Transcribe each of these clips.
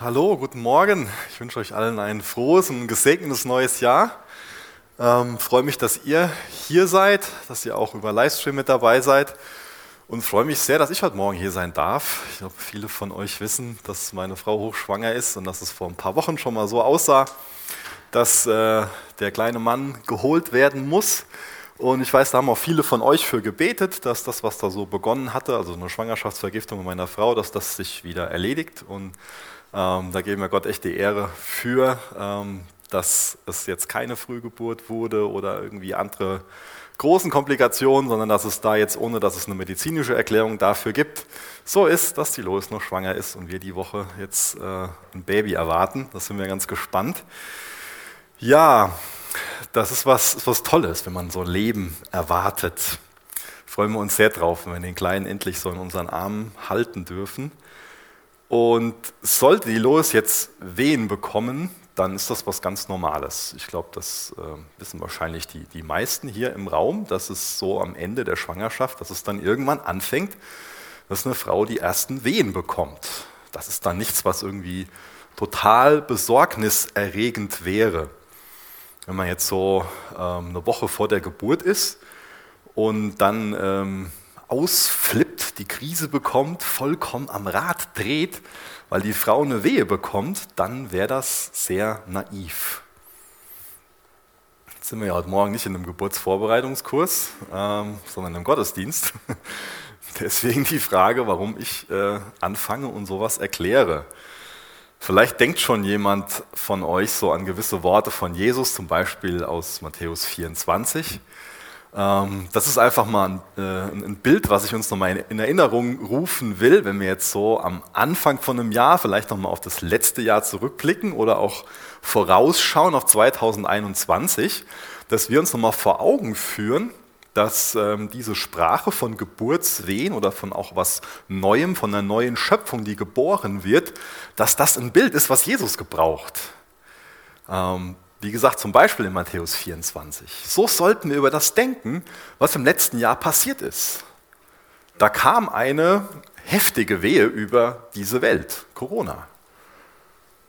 Hallo, guten Morgen. Ich wünsche euch allen ein frohes und gesegnetes neues Jahr. Ähm, freue mich, dass ihr hier seid, dass ihr auch über Livestream mit dabei seid und freue mich sehr, dass ich heute Morgen hier sein darf. Ich glaube, viele von euch wissen, dass meine Frau hochschwanger ist und dass es vor ein paar Wochen schon mal so aussah, dass äh, der kleine Mann geholt werden muss. Und ich weiß, da haben auch viele von euch für gebetet, dass das, was da so begonnen hatte, also eine Schwangerschaftsvergiftung meiner Frau, dass das sich wieder erledigt. Und ähm, da geben wir Gott echt die Ehre für, ähm, dass es jetzt keine Frühgeburt wurde oder irgendwie andere großen Komplikationen, sondern dass es da jetzt, ohne dass es eine medizinische Erklärung dafür gibt, so ist, dass die Lois noch schwanger ist und wir die Woche jetzt äh, ein Baby erwarten. Da sind wir ganz gespannt. Ja, das ist was, ist was Tolles, wenn man so ein Leben erwartet. Freuen wir uns sehr drauf, wenn wir den Kleinen endlich so in unseren Armen halten dürfen. Und sollte die Lois jetzt Wehen bekommen, dann ist das was ganz Normales. Ich glaube, das äh, wissen wahrscheinlich die, die meisten hier im Raum, dass es so am Ende der Schwangerschaft, dass es dann irgendwann anfängt, dass eine Frau die ersten Wehen bekommt. Das ist dann nichts, was irgendwie total besorgniserregend wäre. Wenn man jetzt so ähm, eine Woche vor der Geburt ist und dann ähm, ausflippt, die Krise bekommt, vollkommen am Rad dreht, weil die Frau eine Wehe bekommt, dann wäre das sehr naiv. Jetzt sind wir ja heute Morgen nicht in einem Geburtsvorbereitungskurs, ähm, sondern im Gottesdienst. Deswegen die Frage, warum ich äh, anfange und sowas erkläre. Vielleicht denkt schon jemand von euch so an gewisse Worte von Jesus, zum Beispiel aus Matthäus 24. Ähm, das ist einfach mal äh, ein, Bild, was ich uns nochmal in Erinnerung rufen will, wenn wir jetzt so am Anfang von einem Jahr vielleicht nochmal auf das letzte Jahr zurückblicken oder auch vorausschauen auf 2021, dass wir uns nochmal vor Augen führen, dass ähm, diese Sprache von Geburtswehen oder von auch was Neuem, von einer neuen Schöpfung, die geboren wird, dass das ein Bild ist, was Jesus gebraucht. Wie gesagt, zum Beispiel in Matthäus 24. So sollten wir über das denken, was im letzten Jahr passiert ist. Da kam eine heftige Wehe über diese Welt, Corona.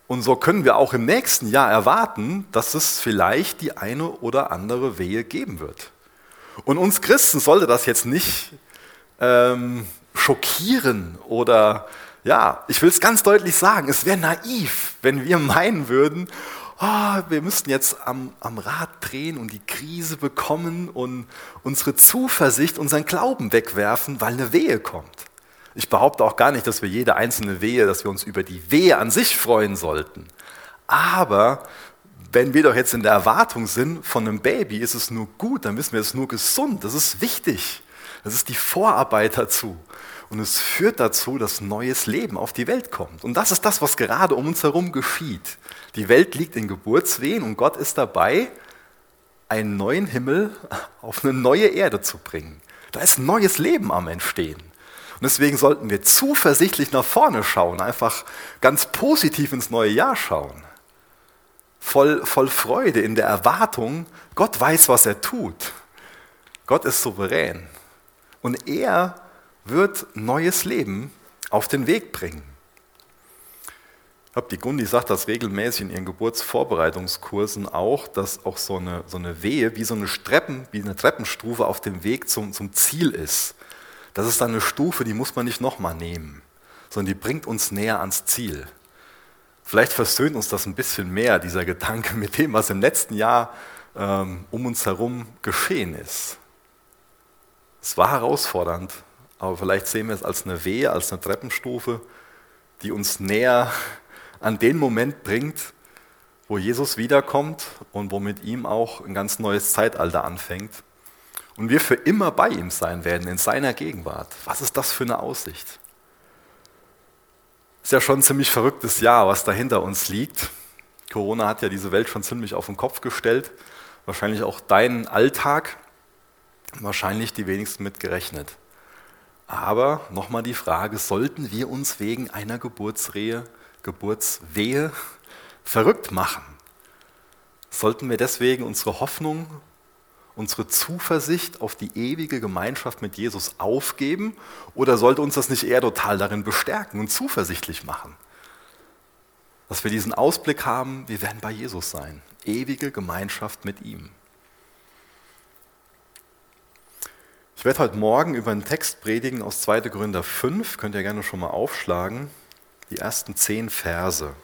Und so können wir auch im nächsten Jahr erwarten, dass es vielleicht die eine oder andere Wehe geben wird. Und uns Christen sollte das jetzt nicht ähm, schockieren oder, ja, ich will es ganz deutlich sagen, es wäre naiv, wenn wir meinen würden, oh, wir müssten jetzt am, am Rad drehen und die Krise bekommen und unsere Zuversicht, unseren Glauben wegwerfen, weil eine Wehe kommt. Ich behaupte auch gar nicht, dass wir jede einzelne Wehe, dass wir uns über die Wehe an sich freuen sollten. Aber wenn wir doch jetzt in der Erwartung sind von einem Baby, ist es nur gut, dann wissen wir, es nur gesund, das ist wichtig. Das ist die Vorarbeit dazu. Und es führt dazu, dass neues Leben auf die Welt kommt. Und das ist das, was gerade um uns herum geschieht. Die Welt liegt in Geburtswehen und Gott ist dabei, einen neuen Himmel auf eine neue Erde zu bringen. Da ist neues Leben am Entstehen. Und deswegen sollten wir zuversichtlich nach vorne schauen, einfach ganz positiv ins neue Jahr schauen. Voll, voll Freude in der Erwartung, Gott weiß, was er tut. Gott ist souverän. Und er wird neues Leben auf den Weg bringen glaube, die Gundi sagt das regelmäßig in ihren Geburtsvorbereitungskursen auch, dass auch so eine, so eine Wehe wie so eine, Treppen, wie eine Treppenstufe auf dem Weg zum, zum Ziel ist. Das ist dann eine Stufe, die muss man nicht nochmal nehmen, sondern die bringt uns näher ans Ziel. Vielleicht versöhnt uns das ein bisschen mehr, dieser Gedanke mit dem, was im letzten Jahr ähm, um uns herum geschehen ist. Es war herausfordernd, aber vielleicht sehen wir es als eine Wehe, als eine Treppenstufe, die uns näher an den Moment bringt, wo Jesus wiederkommt und wo mit ihm auch ein ganz neues Zeitalter anfängt. Und wir für immer bei ihm sein werden, in seiner Gegenwart. Was ist das für eine Aussicht? Ist ja schon ein ziemlich verrücktes Jahr, was da hinter uns liegt. Corona hat ja diese Welt schon ziemlich auf den Kopf gestellt. Wahrscheinlich auch deinen Alltag. Wahrscheinlich die wenigsten mit gerechnet. Aber nochmal die Frage, sollten wir uns wegen einer Geburtsrehe Geburtswehe verrückt machen? Sollten wir deswegen unsere Hoffnung, unsere Zuversicht auf die ewige Gemeinschaft mit Jesus aufgeben oder sollte uns das nicht eher total darin bestärken und zuversichtlich machen? dass wir diesen Ausblick haben, wir werden bei Jesus sein. Ewige Gemeinschaft mit ihm. Ich werde heute Morgen über einen Text predigen aus 2. Gründer 5, könnt ihr gerne schon mal aufschlagen, die ersten zehn Verse.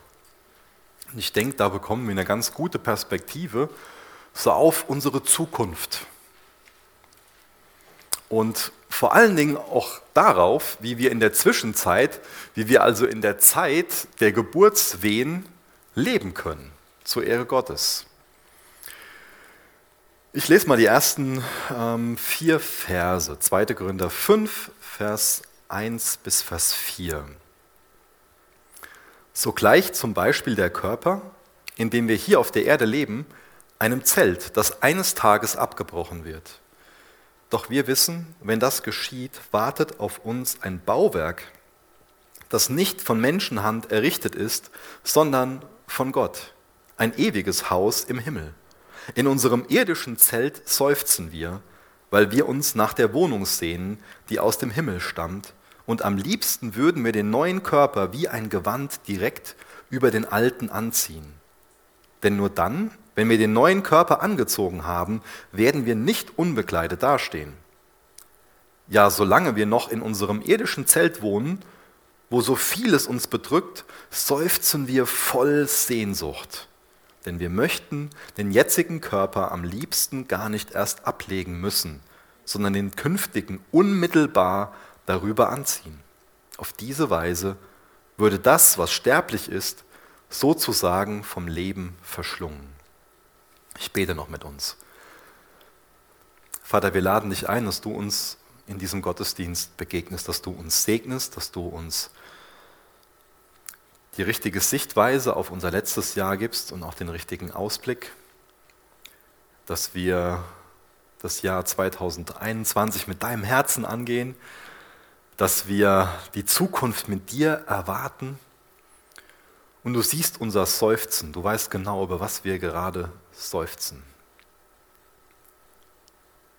Und ich denke, da bekommen wir eine ganz gute Perspektive so auf unsere Zukunft. Und vor allen Dingen auch darauf, wie wir in der Zwischenzeit, wie wir also in der Zeit der Geburtswehen leben können, zur Ehre Gottes. Ich lese mal die ersten ähm, vier Verse, 2. Gründer 5, Vers 1 bis Vers 4. So gleicht zum Beispiel der Körper, in dem wir hier auf der Erde leben, einem Zelt, das eines Tages abgebrochen wird. Doch wir wissen, wenn das geschieht, wartet auf uns ein Bauwerk, das nicht von Menschenhand errichtet ist, sondern von Gott, ein ewiges Haus im Himmel. In unserem irdischen Zelt seufzen wir, weil wir uns nach der Wohnung sehnen, die aus dem Himmel stammt und am liebsten würden wir den neuen Körper wie ein Gewand direkt über den alten anziehen. Denn nur dann, wenn wir den neuen Körper angezogen haben, werden wir nicht unbekleidet dastehen. Ja, solange wir noch in unserem irdischen Zelt wohnen, wo so vieles uns bedrückt, seufzen wir voll Sehnsucht. Denn wir möchten den jetzigen Körper am liebsten gar nicht erst ablegen müssen, sondern den künftigen unmittelbar darüber anziehen. Auf diese Weise würde das, was sterblich ist, sozusagen vom Leben verschlungen. Ich bete noch mit uns. Vater, wir laden dich ein, dass du uns in diesem Gottesdienst begegnest, dass du uns segnest, dass du uns die richtige Sichtweise auf unser letztes Jahr gibst und auch den richtigen Ausblick, dass wir das Jahr 2021 mit deinem Herzen angehen dass wir die Zukunft mit dir erwarten. Und du siehst unser Seufzen, du weißt genau, über was wir gerade seufzen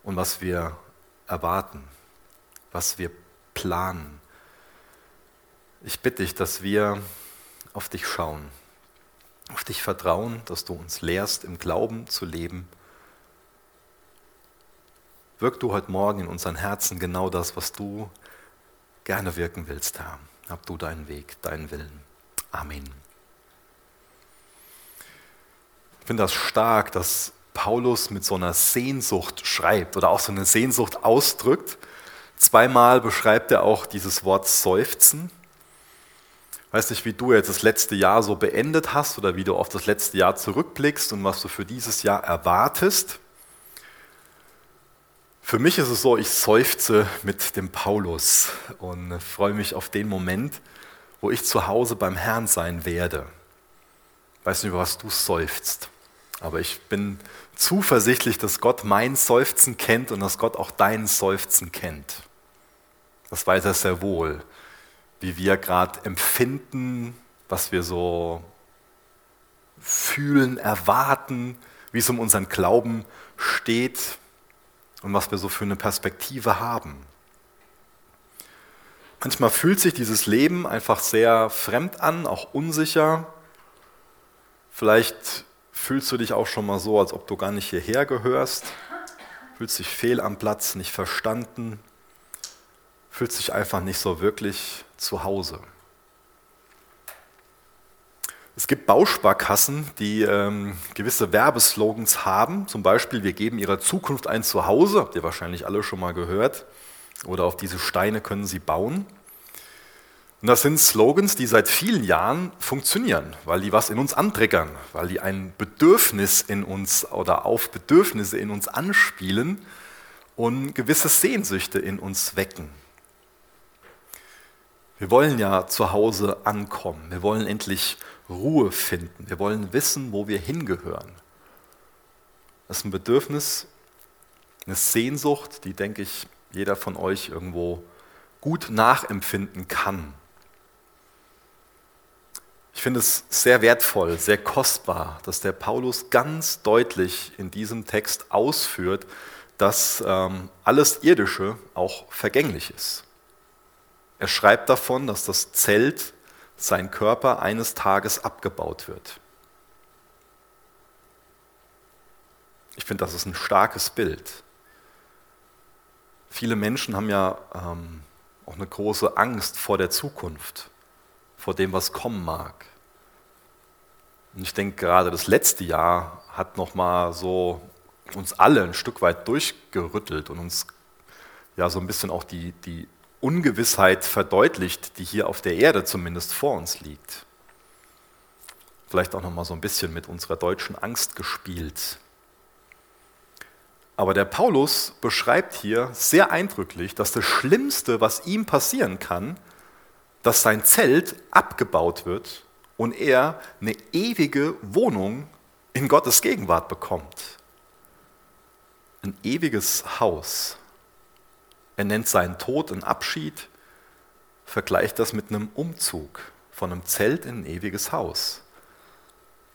und was wir erwarten, was wir planen. Ich bitte dich, dass wir auf dich schauen, auf dich vertrauen, dass du uns lehrst, im Glauben zu leben. Wirk du heute Morgen in unseren Herzen genau das, was du gerne wirken willst, Herr. Hab du deinen Weg, deinen Willen. Amen. Ich finde das stark, dass Paulus mit so einer Sehnsucht schreibt oder auch so eine Sehnsucht ausdrückt. Zweimal beschreibt er auch dieses Wort Seufzen. Weiß nicht, wie du jetzt das letzte Jahr so beendet hast oder wie du auf das letzte Jahr zurückblickst und was du für dieses Jahr erwartest. Für mich ist es so, ich seufze mit dem Paulus und freue mich auf den Moment, wo ich zu Hause beim Herrn sein werde. Weiß nicht, über was du seufzt, aber ich bin zuversichtlich, dass Gott mein Seufzen kennt und dass Gott auch dein Seufzen kennt. Das weiß er sehr wohl, wie wir gerade empfinden, was wir so fühlen, erwarten, wie es um unseren Glauben steht, und was wir so für eine Perspektive haben. Manchmal fühlt sich dieses Leben einfach sehr fremd an, auch unsicher. Vielleicht fühlst du dich auch schon mal so, als ob du gar nicht hierher gehörst, fühlst dich fehl am Platz, nicht verstanden, fühlst dich einfach nicht so wirklich zu Hause. Es gibt Bausparkassen, die ähm, gewisse Werbeslogans haben. Zum Beispiel, wir geben ihrer Zukunft ein Zuhause, habt ihr wahrscheinlich alle schon mal gehört. Oder auf diese Steine können sie bauen. Und das sind Slogans, die seit vielen Jahren funktionieren, weil die was in uns antriggern, weil die ein Bedürfnis in uns oder auf Bedürfnisse in uns anspielen und gewisse Sehnsüchte in uns wecken. Wir wollen ja zu Hause ankommen. Wir wollen endlich Ruhe finden. Wir wollen wissen, wo wir hingehören. Das ist ein Bedürfnis, eine Sehnsucht, die, denke ich, jeder von euch irgendwo gut nachempfinden kann. Ich finde es sehr wertvoll, sehr kostbar, dass der Paulus ganz deutlich in diesem Text ausführt, dass ähm, alles Irdische auch vergänglich ist. Er schreibt davon, dass das Zelt sein Körper eines Tages abgebaut wird. Ich finde, das ist ein starkes Bild. Viele Menschen haben ja ähm, auch eine große Angst vor der Zukunft, vor dem, was kommen mag. Und ich denke, gerade das letzte Jahr hat nochmal so uns alle ein Stück weit durchgerüttelt und uns ja so ein bisschen auch die, die Ungewissheit verdeutlicht, die hier auf der Erde zumindest vor uns liegt. Vielleicht auch nochmal so ein bisschen mit unserer deutschen Angst gespielt. Aber der Paulus beschreibt hier sehr eindrücklich, dass das Schlimmste, was ihm passieren kann, dass sein Zelt abgebaut wird und er eine ewige Wohnung in Gottes Gegenwart bekommt. Ein ewiges Haus. Er nennt seinen Tod einen Abschied, vergleicht das mit einem Umzug von einem Zelt in ein ewiges Haus.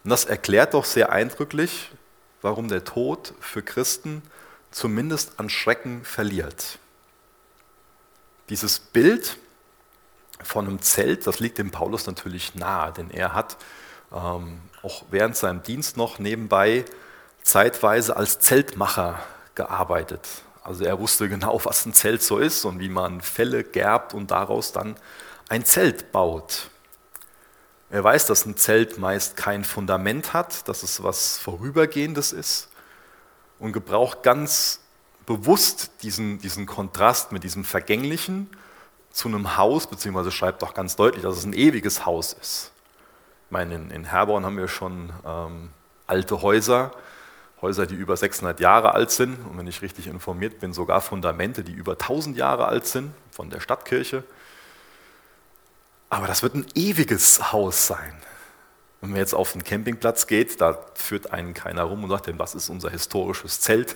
Und das erklärt doch sehr eindrücklich, warum der Tod für Christen zumindest an Schrecken verliert. Dieses Bild von einem Zelt, das liegt dem Paulus natürlich nahe, denn er hat ähm, auch während seinem Dienst noch nebenbei zeitweise als Zeltmacher gearbeitet. Also er wusste genau, was ein Zelt so ist und wie man Felle gerbt und daraus dann ein Zelt baut. Er weiß, dass ein Zelt meist kein Fundament hat, dass es was Vorübergehendes ist und gebraucht ganz bewusst diesen, diesen Kontrast mit diesem Vergänglichen zu einem Haus, beziehungsweise schreibt auch ganz deutlich, dass es ein ewiges Haus ist. Ich meine, in, in Herborn haben wir schon ähm, alte Häuser, Häuser, die über 600 Jahre alt sind und wenn ich richtig informiert bin, sogar Fundamente, die über 1000 Jahre alt sind, von der Stadtkirche. Aber das wird ein ewiges Haus sein. Wenn man jetzt auf den Campingplatz geht, da führt einen keiner rum und sagt, denn was ist unser historisches Zelt?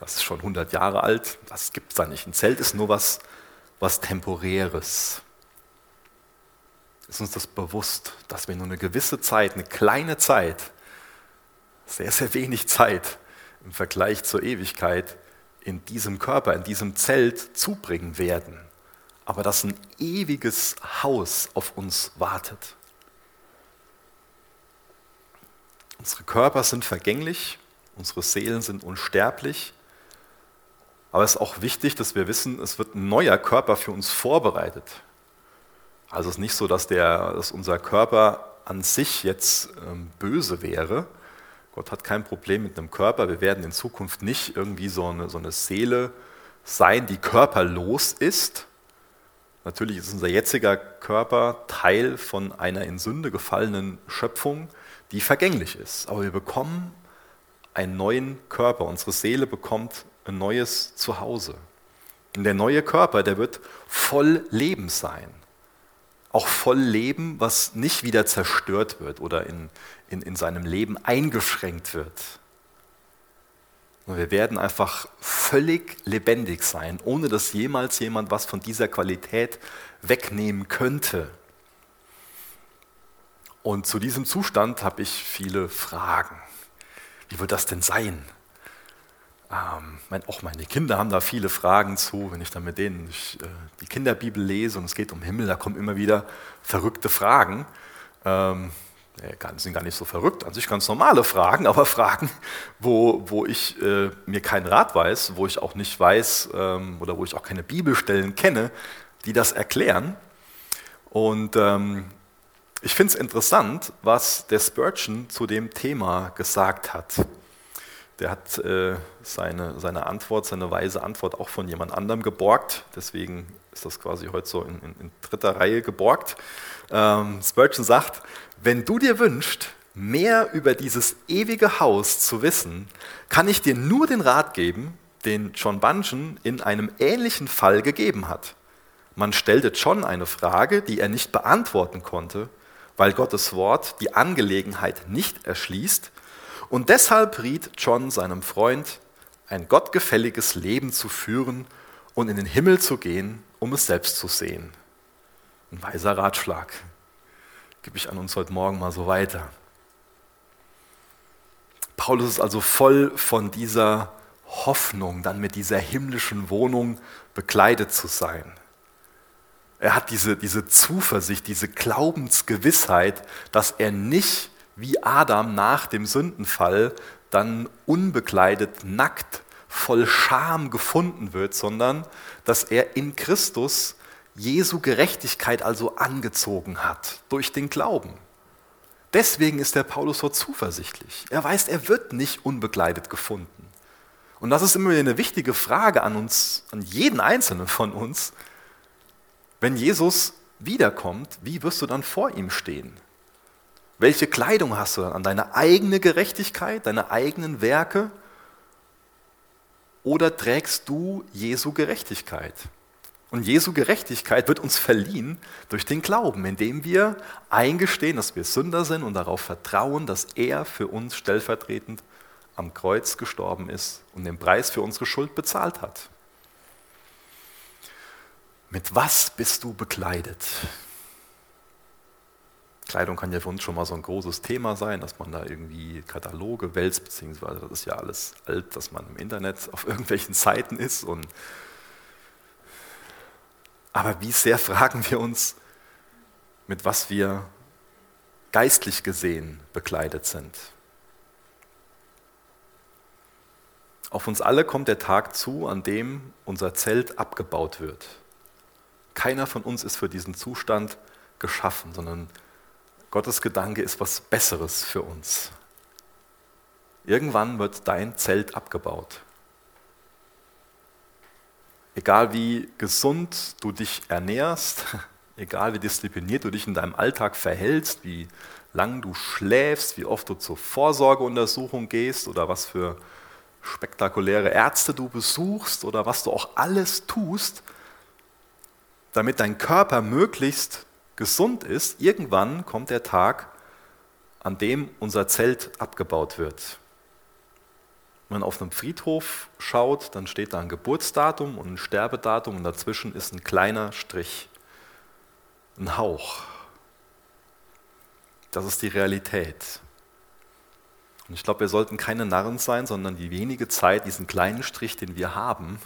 Das ist schon 100 Jahre alt, das gibt es da nicht. Ein Zelt ist nur was, was Temporäres. Ist uns das bewusst, dass wir nur eine gewisse Zeit, eine kleine Zeit, sehr, sehr wenig Zeit im Vergleich zur Ewigkeit in diesem Körper, in diesem Zelt zubringen werden, aber dass ein ewiges Haus auf uns wartet. Unsere Körper sind vergänglich, unsere Seelen sind unsterblich, aber es ist auch wichtig, dass wir wissen, es wird ein neuer Körper für uns vorbereitet. Also es ist nicht so, dass, der, dass unser Körper an sich jetzt ähm, böse wäre. Gott hat kein Problem mit einem Körper. Wir werden in Zukunft nicht irgendwie so eine, so eine Seele sein, die körperlos ist. Natürlich ist unser jetziger Körper Teil von einer in Sünde gefallenen Schöpfung, die vergänglich ist. Aber wir bekommen einen neuen Körper. Unsere Seele bekommt ein neues Zuhause. Und der neue Körper, der wird voll Leben sein. Auch voll Leben, was nicht wieder zerstört wird oder in, in, in seinem Leben eingeschränkt wird. Und wir werden einfach völlig lebendig sein, ohne dass jemals jemand was von dieser Qualität wegnehmen könnte. Und zu diesem Zustand habe ich viele Fragen. Wie wird das denn sein? Ähm, mein, auch meine Kinder haben da viele Fragen zu, wenn ich dann mit denen ich, äh, die Kinderbibel lese und es geht um Himmel, da kommen immer wieder verrückte Fragen. Ähm, sind gar nicht so verrückt, an sich ganz normale Fragen, aber Fragen, wo, wo ich äh, mir keinen Rat weiß, wo ich auch nicht weiß ähm, oder wo ich auch keine Bibelstellen kenne, die das erklären. Und ähm, ich finde es interessant, was der Spurgeon zu dem Thema gesagt hat der hat äh, seine, seine Antwort, seine weise Antwort auch von jemand anderem geborgt. Deswegen ist das quasi heute so in, in, in dritter Reihe geborgt. Ähm, Spurgeon sagt, wenn du dir wünschst, mehr über dieses ewige Haus zu wissen, kann ich dir nur den Rat geben, den John Bunyan in einem ähnlichen Fall gegeben hat. Man stellte John eine Frage, die er nicht beantworten konnte, weil Gottes Wort die Angelegenheit nicht erschließt und deshalb riet John seinem Freund, ein gottgefälliges Leben zu führen und in den Himmel zu gehen, um es selbst zu sehen. Ein weiser Ratschlag. Gebe ich an uns heute Morgen mal so weiter. Paulus ist also voll von dieser Hoffnung, dann mit dieser himmlischen Wohnung bekleidet zu sein. Er hat diese, diese Zuversicht, diese Glaubensgewissheit, dass er nicht wie Adam nach dem Sündenfall dann unbekleidet, nackt, voll Scham gefunden wird, sondern dass er in Christus Jesu Gerechtigkeit also angezogen hat durch den Glauben. Deswegen ist der Paulus so zuversichtlich. Er weiß, er wird nicht unbekleidet gefunden. Und das ist immer eine wichtige Frage an uns, an jeden Einzelnen von uns. Wenn Jesus wiederkommt, wie wirst du dann vor ihm stehen? Welche Kleidung hast du dann an? Deine eigene Gerechtigkeit, deine eigenen Werke? Oder trägst du Jesu Gerechtigkeit? Und Jesu Gerechtigkeit wird uns verliehen durch den Glauben, indem wir eingestehen, dass wir Sünder sind und darauf vertrauen, dass er für uns stellvertretend am Kreuz gestorben ist und den Preis für unsere Schuld bezahlt hat. Mit was bist du bekleidet? Kleidung kann ja für uns schon mal so ein großes Thema sein, dass man da irgendwie Kataloge wälzt, beziehungsweise das ist ja alles alt, dass man im Internet auf irgendwelchen Seiten ist. Und Aber wie sehr fragen wir uns, mit was wir geistlich gesehen bekleidet sind? Auf uns alle kommt der Tag zu, an dem unser Zelt abgebaut wird. Keiner von uns ist für diesen Zustand geschaffen, sondern Gottes Gedanke ist was Besseres für uns. Irgendwann wird dein Zelt abgebaut. Egal wie gesund du dich ernährst, egal wie diszipliniert du dich in deinem Alltag verhältst, wie lang du schläfst, wie oft du zur Vorsorgeuntersuchung gehst oder was für spektakuläre Ärzte du besuchst oder was du auch alles tust, damit dein Körper möglichst gesund ist, irgendwann kommt der Tag, an dem unser Zelt abgebaut wird. Wenn man auf einem Friedhof schaut, dann steht da ein Geburtsdatum und ein Sterbedatum und dazwischen ist ein kleiner Strich, ein Hauch. Das ist die Realität. Und ich glaube, wir sollten keine Narren sein, sondern die wenige Zeit, diesen kleinen Strich, den wir haben,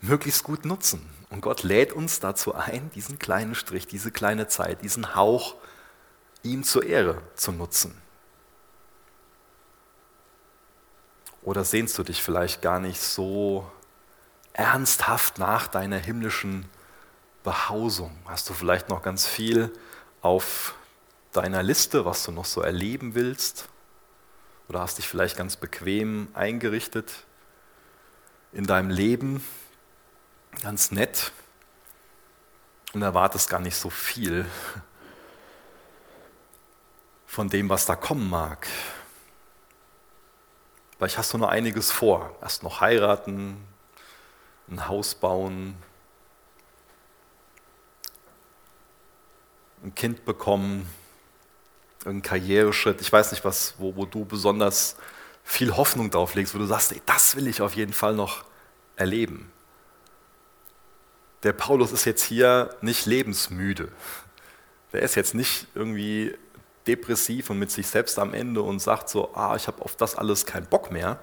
möglichst gut nutzen. Und Gott lädt uns dazu ein, diesen kleinen Strich, diese kleine Zeit, diesen Hauch ihm zur Ehre zu nutzen. Oder sehnst du dich vielleicht gar nicht so ernsthaft nach deiner himmlischen Behausung? Hast du vielleicht noch ganz viel auf deiner Liste, was du noch so erleben willst? Oder hast dich vielleicht ganz bequem eingerichtet in deinem Leben ganz nett und erwartest gar nicht so viel von dem, was da kommen mag. Vielleicht hast du noch einiges vor. Erst noch heiraten, ein Haus bauen, ein Kind bekommen, einen Karriereschritt. Ich weiß nicht, was, wo, wo du besonders viel Hoffnung drauf legst, wo du sagst, ey, das will ich auf jeden Fall noch erleben der Paulus ist jetzt hier nicht lebensmüde. Der ist jetzt nicht irgendwie depressiv und mit sich selbst am Ende und sagt so, ah, ich habe auf das alles keinen Bock mehr,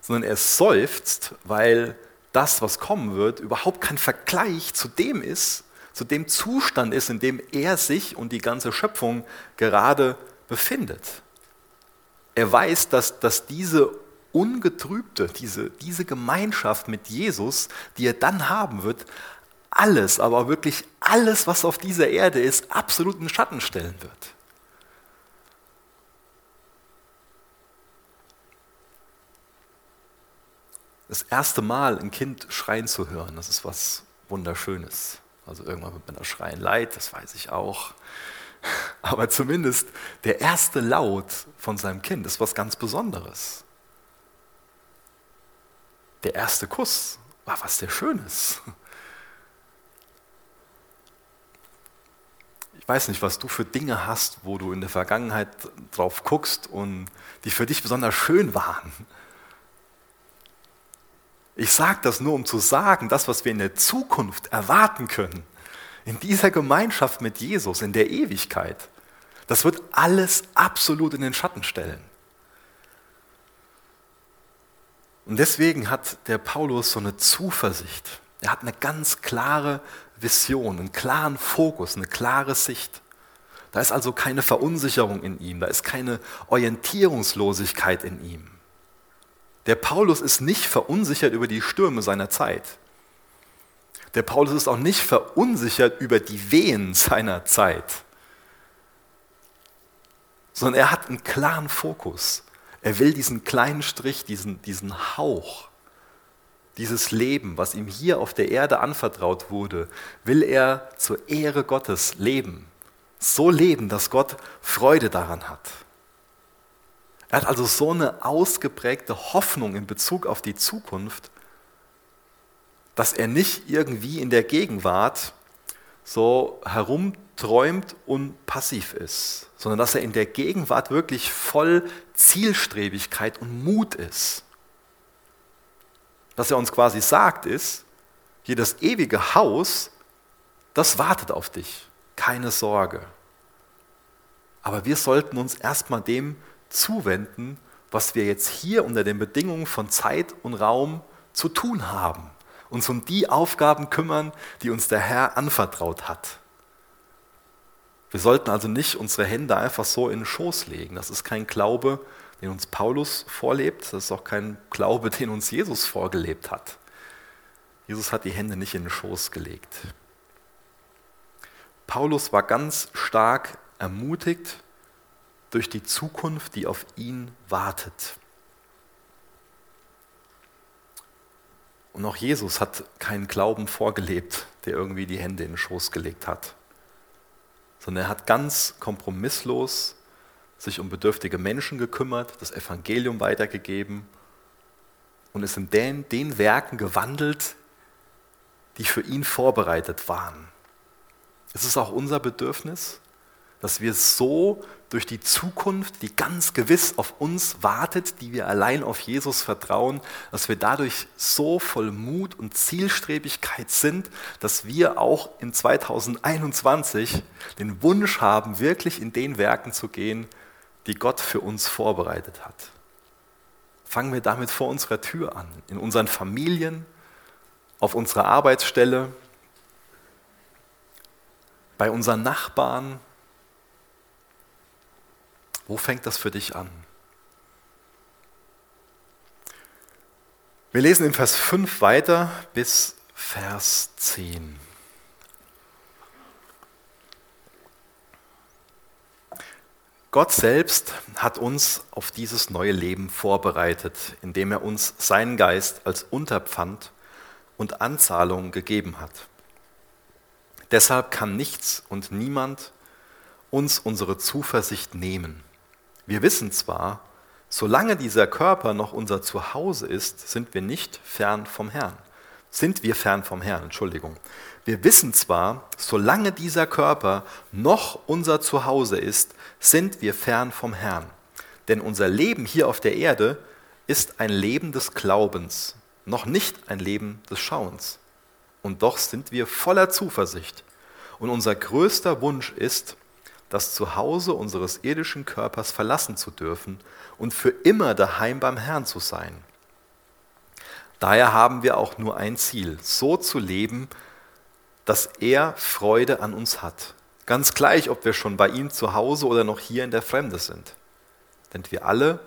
sondern er seufzt, weil das, was kommen wird, überhaupt kein Vergleich zu dem ist, zu dem Zustand ist, in dem er sich und die ganze Schöpfung gerade befindet. Er weiß, dass, dass diese ungetrübte, diese, diese Gemeinschaft mit Jesus, die er dann haben wird, alles, aber wirklich alles, was auf dieser Erde ist, absolut in Schatten stellen wird. Das erste Mal ein Kind schreien zu hören, das ist was Wunderschönes. Also irgendwann wird man da schreien leid, das weiß ich auch. Aber zumindest der erste Laut von seinem Kind ist was ganz Besonderes der erste Kuss war was sehr Schönes. Ich weiß nicht, was du für Dinge hast, wo du in der Vergangenheit drauf guckst und die für dich besonders schön waren. Ich sage das nur, um zu sagen, das, was wir in der Zukunft erwarten können, in dieser Gemeinschaft mit Jesus, in der Ewigkeit, das wird alles absolut in den Schatten stellen. Und deswegen hat der Paulus so eine Zuversicht. Er hat eine ganz klare Vision, einen klaren Fokus, eine klare Sicht. Da ist also keine Verunsicherung in ihm, da ist keine Orientierungslosigkeit in ihm. Der Paulus ist nicht verunsichert über die Stürme seiner Zeit. Der Paulus ist auch nicht verunsichert über die Wehen seiner Zeit, sondern er hat einen klaren Fokus. Er will diesen kleinen Strich, diesen, diesen Hauch, dieses Leben, was ihm hier auf der Erde anvertraut wurde, will er zur Ehre Gottes leben. So leben, dass Gott Freude daran hat. Er hat also so eine ausgeprägte Hoffnung in Bezug auf die Zukunft, dass er nicht irgendwie in der Gegenwart so herumträumt und passiv ist, sondern dass er in der Gegenwart wirklich voll Zielstrebigkeit und Mut ist. Was er uns quasi sagt ist, hier das ewige Haus, das wartet auf dich, keine Sorge. Aber wir sollten uns erstmal dem zuwenden, was wir jetzt hier unter den Bedingungen von Zeit und Raum zu tun haben uns um die Aufgaben kümmern, die uns der Herr anvertraut hat. Wir sollten also nicht unsere Hände einfach so in den Schoß legen. Das ist kein Glaube, den uns Paulus vorlebt. Das ist auch kein Glaube, den uns Jesus vorgelebt hat. Jesus hat die Hände nicht in den Schoß gelegt. Paulus war ganz stark ermutigt durch die Zukunft, die auf ihn wartet. Und auch Jesus hat keinen Glauben vorgelebt, der irgendwie die Hände in den Schoß gelegt hat, sondern er hat ganz kompromisslos sich um bedürftige Menschen gekümmert, das Evangelium weitergegeben und ist in den, den Werken gewandelt, die für ihn vorbereitet waren. Es ist auch unser Bedürfnis, dass wir so durch die Zukunft, die ganz gewiss auf uns wartet, die wir allein auf Jesus vertrauen, dass wir dadurch so voll Mut und Zielstrebigkeit sind, dass wir auch in 2021 den Wunsch haben, wirklich in den Werken zu gehen, die Gott für uns vorbereitet hat. Fangen wir damit vor unserer Tür an, in unseren Familien, auf unserer Arbeitsstelle, bei unseren Nachbarn, wo fängt das für dich an? Wir lesen in Vers 5 weiter bis Vers 10. Gott selbst hat uns auf dieses neue Leben vorbereitet, indem er uns seinen Geist als Unterpfand und Anzahlung gegeben hat. Deshalb kann nichts und niemand uns unsere Zuversicht nehmen. Wir wissen zwar, solange dieser Körper noch unser Zuhause ist, sind wir nicht fern vom Herrn. Sind wir fern vom Herrn, Entschuldigung. Wir wissen zwar, solange dieser Körper noch unser Zuhause ist, sind wir fern vom Herrn. Denn unser Leben hier auf der Erde ist ein Leben des Glaubens, noch nicht ein Leben des Schauens. Und doch sind wir voller Zuversicht. Und unser größter Wunsch ist, das Zuhause unseres irdischen Körpers verlassen zu dürfen und für immer daheim beim Herrn zu sein. Daher haben wir auch nur ein Ziel, so zu leben, dass er Freude an uns hat. Ganz gleich, ob wir schon bei ihm zu Hause oder noch hier in der Fremde sind. Denn wir alle,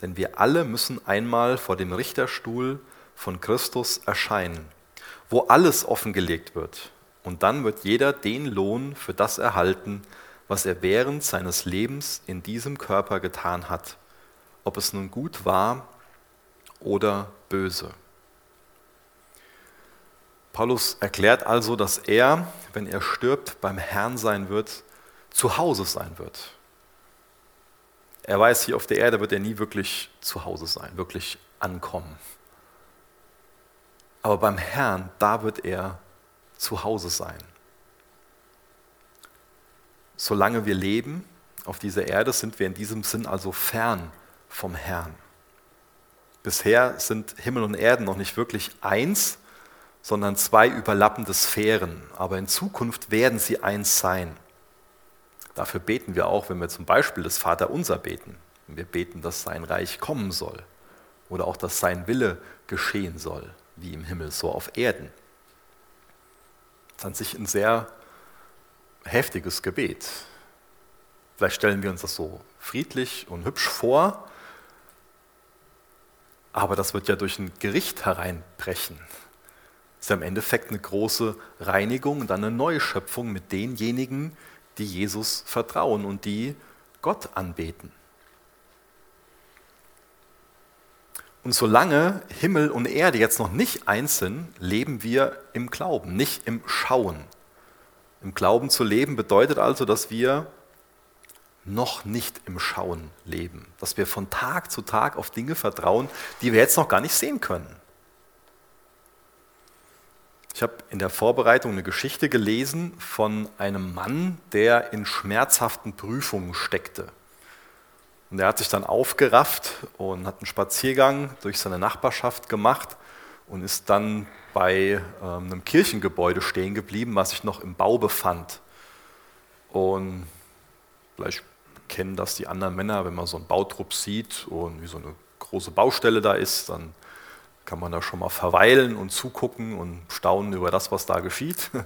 denn wir alle müssen einmal vor dem Richterstuhl von Christus erscheinen, wo alles offengelegt wird. Und dann wird jeder den Lohn für das erhalten, was er während seines Lebens in diesem Körper getan hat, ob es nun gut war oder böse. Paulus erklärt also, dass er, wenn er stirbt, beim Herrn sein wird, zu Hause sein wird. Er weiß, hier auf der Erde wird er nie wirklich zu Hause sein, wirklich ankommen. Aber beim Herrn, da wird er zu Hause sein solange wir leben auf dieser Erde, sind wir in diesem Sinn also fern vom Herrn. Bisher sind Himmel und Erden noch nicht wirklich eins, sondern zwei überlappende Sphären. Aber in Zukunft werden sie eins sein. Dafür beten wir auch, wenn wir zum Beispiel das Vaterunser beten. Wir beten, dass sein Reich kommen soll oder auch, dass sein Wille geschehen soll, wie im Himmel, so auf Erden. ist an sich ein sehr heftiges Gebet. Vielleicht stellen wir uns das so friedlich und hübsch vor, aber das wird ja durch ein Gericht hereinbrechen. Das ist ja im Endeffekt eine große Reinigung und dann eine Neuschöpfung mit denjenigen, die Jesus vertrauen und die Gott anbeten. Und solange Himmel und Erde jetzt noch nicht eins sind, leben wir im Glauben, nicht im Schauen. Im Glauben zu leben bedeutet also, dass wir noch nicht im Schauen leben, dass wir von Tag zu Tag auf Dinge vertrauen, die wir jetzt noch gar nicht sehen können. Ich habe in der Vorbereitung eine Geschichte gelesen von einem Mann, der in schmerzhaften Prüfungen steckte. Und er hat sich dann aufgerafft und hat einen Spaziergang durch seine Nachbarschaft gemacht und ist dann bei ähm, einem Kirchengebäude stehen geblieben, was sich noch im Bau befand. Und vielleicht kennen das die anderen Männer, wenn man so einen Bautrupp sieht und wie so eine große Baustelle da ist, dann kann man da schon mal verweilen und zugucken und staunen über das, was da geschieht.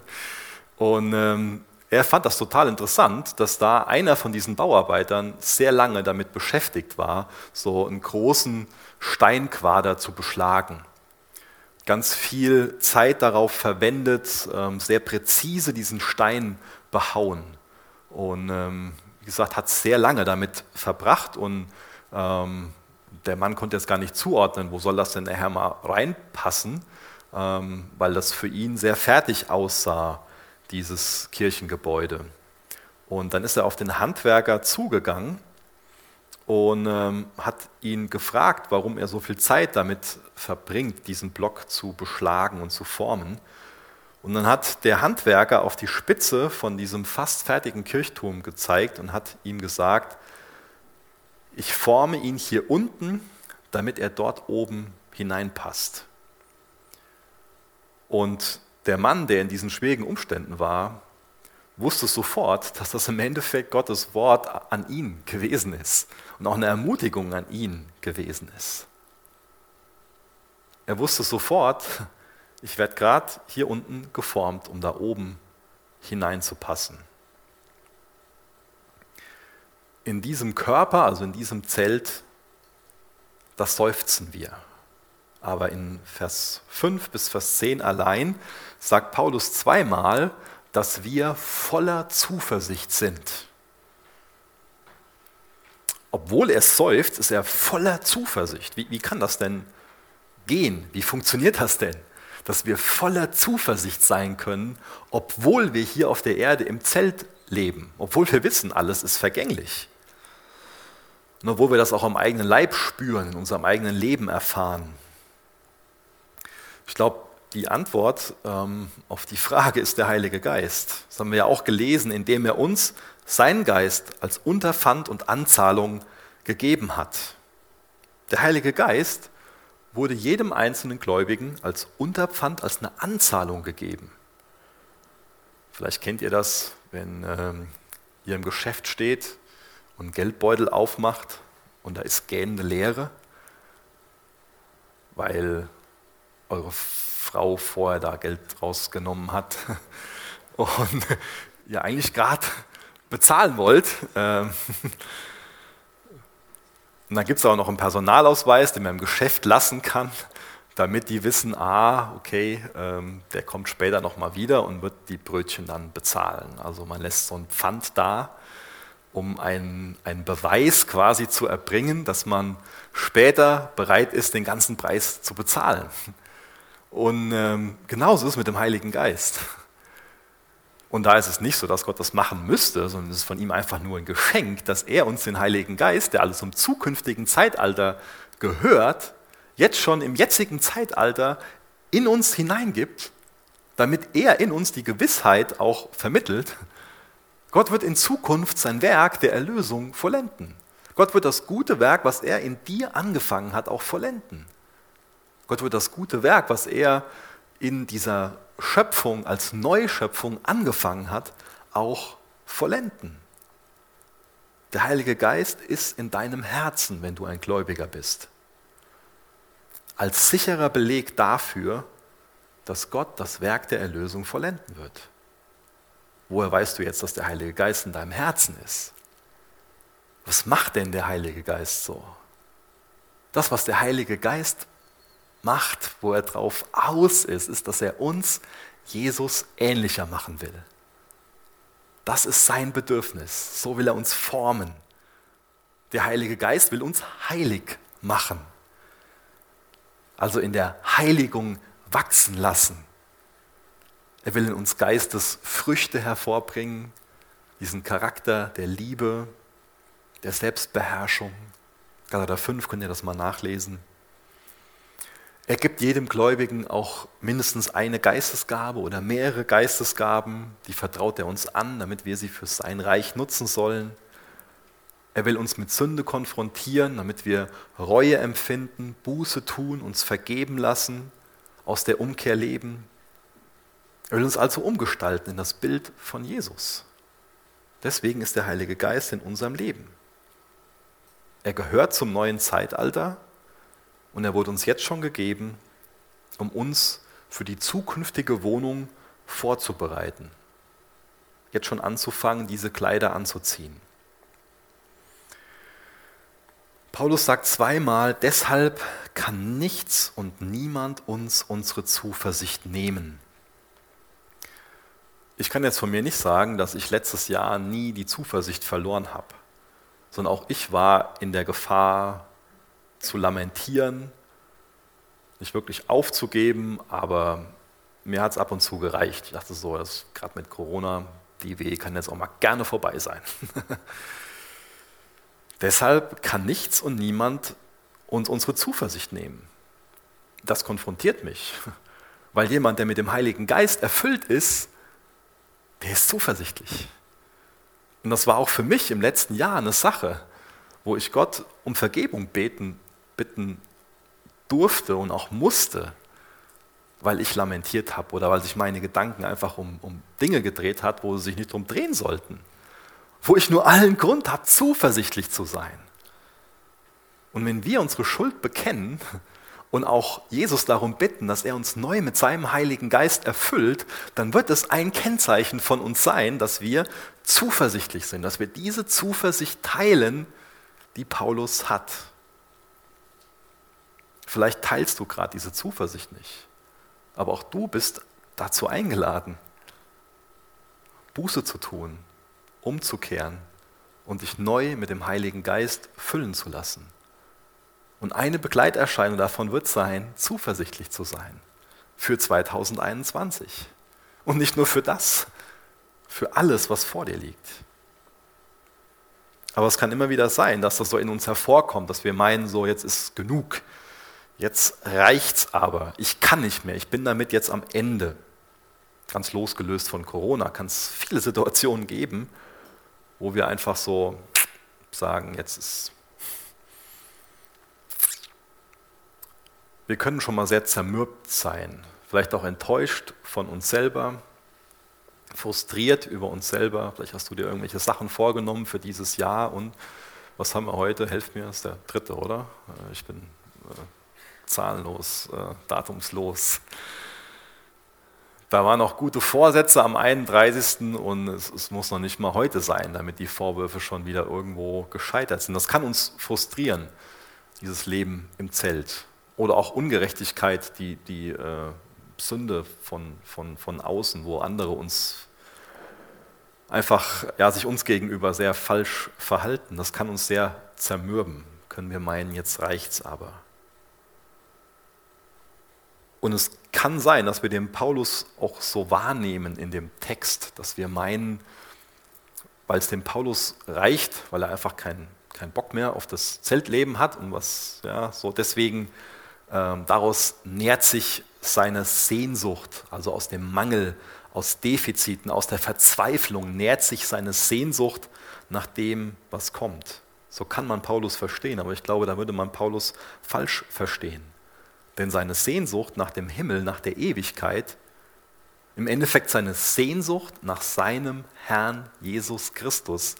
Und ähm, er fand das total interessant, dass da einer von diesen Bauarbeitern sehr lange damit beschäftigt war, so einen großen Steinquader zu beschlagen. Ganz viel Zeit darauf verwendet, ähm, sehr präzise diesen Stein behauen. Und ähm, wie gesagt, hat sehr lange damit verbracht und ähm, der Mann konnte jetzt gar nicht zuordnen, wo soll das denn nachher mal reinpassen, weil das für ihn sehr fertig aussah dieses Kirchengebäude. Und dann ist er auf den Handwerker zugegangen und ähm, hat ihn gefragt, warum er so viel Zeit damit verbringt, diesen Block zu beschlagen und zu formen. Und dann hat der Handwerker auf die Spitze von diesem fast fertigen Kirchturm gezeigt und hat ihm gesagt, ich forme ihn hier unten, damit er dort oben hineinpasst. Und der Mann, der in diesen schwierigen Umständen war, wusste sofort, dass das im Endeffekt Gottes Wort an ihn gewesen ist und auch eine Ermutigung an ihn gewesen ist. Er wusste sofort, ich werde gerade hier unten geformt, um da oben hineinzupassen. In diesem Körper, also in diesem Zelt, das seufzen wir. Aber in Vers 5 bis Vers 10 allein sagt Paulus zweimal, dass wir voller Zuversicht sind. Obwohl er seufzt, ist er voller Zuversicht. Wie, wie kann das denn gehen? Wie funktioniert das denn? Dass wir voller Zuversicht sein können, obwohl wir hier auf der Erde im Zelt leben, obwohl wir wissen, alles ist vergänglich. Und obwohl wir das auch am eigenen Leib spüren, in unserem eigenen Leben erfahren. Ich glaube, die Antwort ähm, auf die Frage ist der Heilige Geist. Das haben wir ja auch gelesen, indem er uns seinen Geist als Unterpfand und Anzahlung gegeben hat. Der Heilige Geist wurde jedem einzelnen Gläubigen als Unterpfand, als eine Anzahlung gegeben. Vielleicht kennt ihr das, wenn ähm, ihr im Geschäft steht und Geldbeutel aufmacht und da ist gähnende Leere, weil eure Frau vorher da Geld rausgenommen hat und ihr eigentlich gerade bezahlen wollt. Ähm, und dann gibt es auch noch einen Personalausweis, den man im Geschäft lassen kann, damit die wissen, ah, okay, ähm, der kommt später nochmal wieder und wird die Brötchen dann bezahlen. Also man lässt so ein Pfand da, um einen, einen Beweis quasi zu erbringen, dass man später bereit ist, den ganzen Preis zu bezahlen. Und ähm, genauso ist es mit dem Heiligen Geist. Und da ist es nicht so, dass Gott das machen müsste, sondern es ist von ihm einfach nur ein Geschenk, dass er uns den Heiligen Geist, der alles zum zukünftigen Zeitalter gehört, jetzt schon im jetzigen Zeitalter in uns hineingibt, damit er in uns die Gewissheit auch vermittelt, Gott wird in Zukunft sein Werk der Erlösung vollenden. Gott wird das gute Werk, was er in dir angefangen hat, auch vollenden. Gott wird das gute Werk, was er in dieser Schöpfung als Neuschöpfung angefangen hat, auch vollenden. Der Heilige Geist ist in deinem Herzen, wenn du ein Gläubiger bist. Als sicherer Beleg dafür, dass Gott das Werk der Erlösung vollenden wird. Woher weißt du jetzt, dass der Heilige Geist in deinem Herzen ist? Was macht denn der Heilige Geist so? Das, was der Heilige Geist macht, wo er drauf aus ist, ist, dass er uns Jesus ähnlicher machen will. Das ist sein Bedürfnis. So will er uns formen. Der Heilige Geist will uns heilig machen. Also in der Heiligung wachsen lassen. Er will in uns Geistes Früchte hervorbringen, diesen Charakter der Liebe, der Selbstbeherrschung. Galater 5 könnt ihr das mal nachlesen. Er gibt jedem Gläubigen auch mindestens eine Geistesgabe oder mehrere Geistesgaben, die vertraut er uns an, damit wir sie für sein Reich nutzen sollen. Er will uns mit Sünde konfrontieren, damit wir Reue empfinden, Buße tun, uns vergeben lassen, aus der Umkehr leben. Er will uns also umgestalten in das Bild von Jesus. Deswegen ist der Heilige Geist in unserem Leben. Er gehört zum neuen Zeitalter und er wurde uns jetzt schon gegeben, um uns für die zukünftige Wohnung vorzubereiten. Jetzt schon anzufangen, diese Kleider anzuziehen. Paulus sagt zweimal, deshalb kann nichts und niemand uns unsere Zuversicht nehmen. Ich kann jetzt von mir nicht sagen, dass ich letztes Jahr nie die Zuversicht verloren habe, sondern auch ich war in der Gefahr zu lamentieren, nicht wirklich aufzugeben, aber mir hat es ab und zu gereicht. Ich dachte so, gerade mit Corona, die Weh kann jetzt auch mal gerne vorbei sein. Deshalb kann nichts und niemand uns unsere Zuversicht nehmen. Das konfrontiert mich, weil jemand, der mit dem Heiligen Geist erfüllt ist, der ist zuversichtlich. Und das war auch für mich im letzten Jahr eine Sache, wo ich Gott um Vergebung beten, bitten durfte und auch musste, weil ich lamentiert habe oder weil sich meine Gedanken einfach um, um Dinge gedreht hat, wo sie sich nicht drum drehen sollten wo ich nur allen Grund habe, zuversichtlich zu sein. Und wenn wir unsere Schuld bekennen und auch Jesus darum bitten, dass er uns neu mit seinem Heiligen Geist erfüllt, dann wird es ein Kennzeichen von uns sein, dass wir zuversichtlich sind, dass wir diese Zuversicht teilen, die Paulus hat. Vielleicht teilst du gerade diese Zuversicht nicht, aber auch du bist dazu eingeladen, Buße zu tun, umzukehren und dich neu mit dem Heiligen Geist füllen zu lassen. Und eine Begleiterscheinung davon wird sein, zuversichtlich zu sein für 2021. Und nicht nur für das, für alles, was vor dir liegt. Aber es kann immer wieder sein, dass das so in uns hervorkommt, dass wir meinen, so jetzt ist genug, jetzt reicht's aber, ich kann nicht mehr, ich bin damit jetzt am Ende. Ganz losgelöst von Corona kann es viele Situationen geben, wo wir einfach so sagen, jetzt ist. Wir können schon mal sehr zermürbt sein, vielleicht auch enttäuscht von uns selber, frustriert über uns selber. Vielleicht hast du dir irgendwelche Sachen vorgenommen für dieses Jahr und was haben wir heute? Helft mir, ist der dritte, oder? Äh, ich bin äh, zahlenlos, äh, datumslos. Da waren noch gute Vorsätze am 31. und es, es, muss noch nicht mal heute sein, damit die Vorwürfe schon wieder irgendwo gescheitert sind. Das kann uns frustrieren, dieses Leben im Zelt. Oder auch Ungerechtigkeit, die, die äh, Sünde von, von, von außen, wo andere uns einfach, ja, sich uns gegenüber sehr falsch verhalten. Das kann uns sehr zermürben. Können wir meinen, jetzt reicht's aber. Und es kann sein, dass wir den Paulus auch so wahrnehmen in dem Text, dass wir meinen, weil es dem Paulus reicht, weil er einfach keinen kein Bock mehr auf das Zeltleben hat und was, ja, so deswegen ähm, daraus nährt sich seine Sehnsucht, also aus dem Mangel, aus Defiziten, aus der Verzweiflung nährt sich seine Sehnsucht nach dem, was kommt. So kann man Paulus verstehen, aber ich glaube, da würde man Paulus falsch verstehen. Denn seine Sehnsucht nach dem Himmel, nach der Ewigkeit, im Endeffekt seine Sehnsucht nach seinem Herrn Jesus Christus,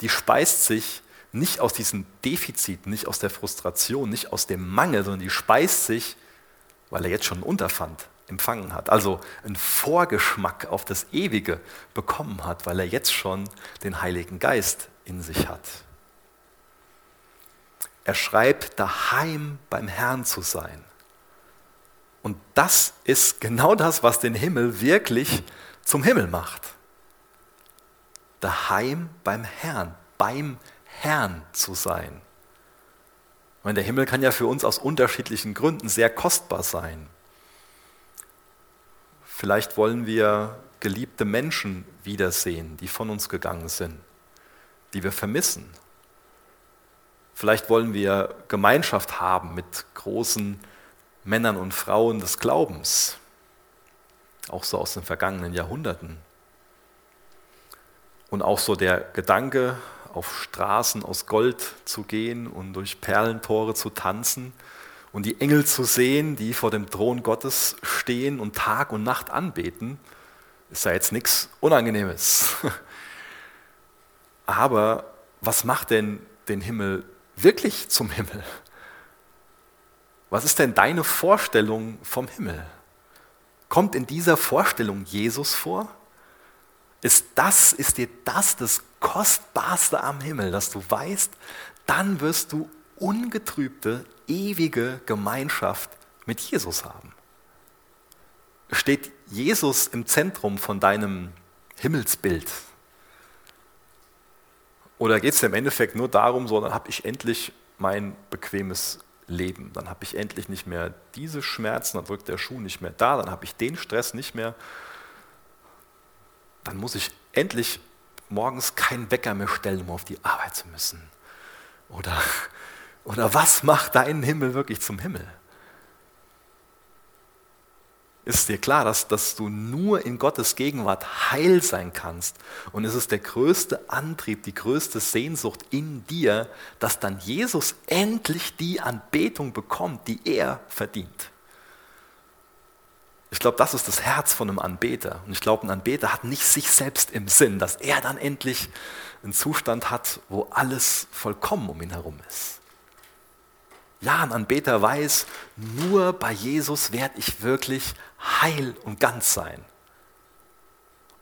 die speist sich nicht aus diesem Defizit, nicht aus der Frustration, nicht aus dem Mangel, sondern die speist sich, weil er jetzt schon einen Unterpfand empfangen hat, also einen Vorgeschmack auf das Ewige bekommen hat, weil er jetzt schon den Heiligen Geist in sich hat. Er schreibt, daheim beim Herrn zu sein. Und das ist genau das, was den Himmel wirklich zum Himmel macht. Daheim beim Herrn, beim Herrn zu sein. Meine, der Himmel kann ja für uns aus unterschiedlichen Gründen sehr kostbar sein. Vielleicht wollen wir geliebte Menschen wiedersehen, die von uns gegangen sind, die wir vermissen. Vielleicht wollen wir Gemeinschaft haben mit großen Männern und Frauen des Glaubens, auch so aus den vergangenen Jahrhunderten. Und auch so der Gedanke, auf Straßen aus Gold zu gehen und durch Perlentore zu tanzen und die Engel zu sehen, die vor dem Thron Gottes stehen und Tag und Nacht anbeten, ist ja jetzt nichts Unangenehmes. Aber was macht denn den Himmel wirklich zum Himmel? Was ist denn deine Vorstellung vom Himmel? Kommt in dieser Vorstellung Jesus vor? Ist das, ist dir das das Kostbarste am Himmel, dass du weißt, dann wirst du ungetrübte, ewige Gemeinschaft mit Jesus haben. Steht Jesus im Zentrum von deinem Himmelsbild? Oder geht es im Endeffekt nur darum, so dann habe ich endlich mein bequemes Leben, dann habe ich endlich nicht mehr diese Schmerzen, dann drückt der Schuh nicht mehr da, dann habe ich den Stress nicht mehr, dann muss ich endlich morgens keinen Wecker mehr stellen, um auf die Arbeit zu müssen. Oder, oder was macht deinen Himmel wirklich zum Himmel? Ist dir klar, dass, dass du nur in Gottes Gegenwart heil sein kannst? Und es ist der größte Antrieb, die größte Sehnsucht in dir, dass dann Jesus endlich die Anbetung bekommt, die er verdient. Ich glaube, das ist das Herz von einem Anbeter. Und ich glaube, ein Anbeter hat nicht sich selbst im Sinn, dass er dann endlich einen Zustand hat, wo alles vollkommen um ihn herum ist. Ja, ein Anbeter weiß, nur bei Jesus werde ich wirklich heil und ganz sein.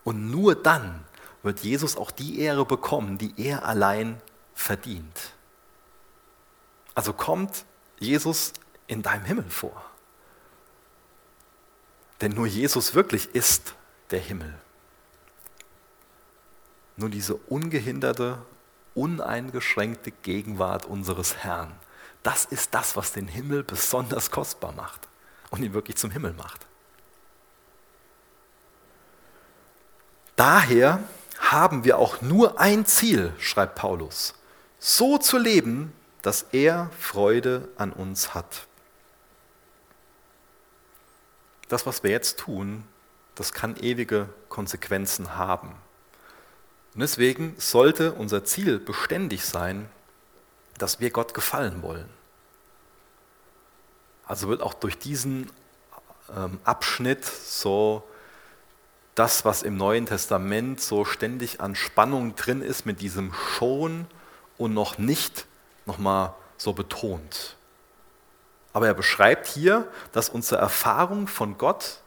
Und nur dann wird Jesus auch die Ehre bekommen, die er allein verdient. Also kommt Jesus in deinem Himmel vor. Denn nur Jesus wirklich ist der Himmel. Nur diese ungehinderte, uneingeschränkte Gegenwart unseres Herrn, das ist das, was den Himmel besonders kostbar macht und ihn wirklich zum Himmel macht. Daher haben wir auch nur ein Ziel, schreibt Paulus, so zu leben, dass er Freude an uns hat das, was wir jetzt tun, das kann ewige Konsequenzen haben. Und deswegen sollte unser Ziel beständig sein, dass wir Gott gefallen wollen. Also wird auch durch diesen ähm, Abschnitt so das, was im Neuen Testament so ständig an Spannung drin ist, mit diesem schon und noch nicht nochmal so betont. Aber er beschreibt hier, dass unsere Erfahrung von Gott,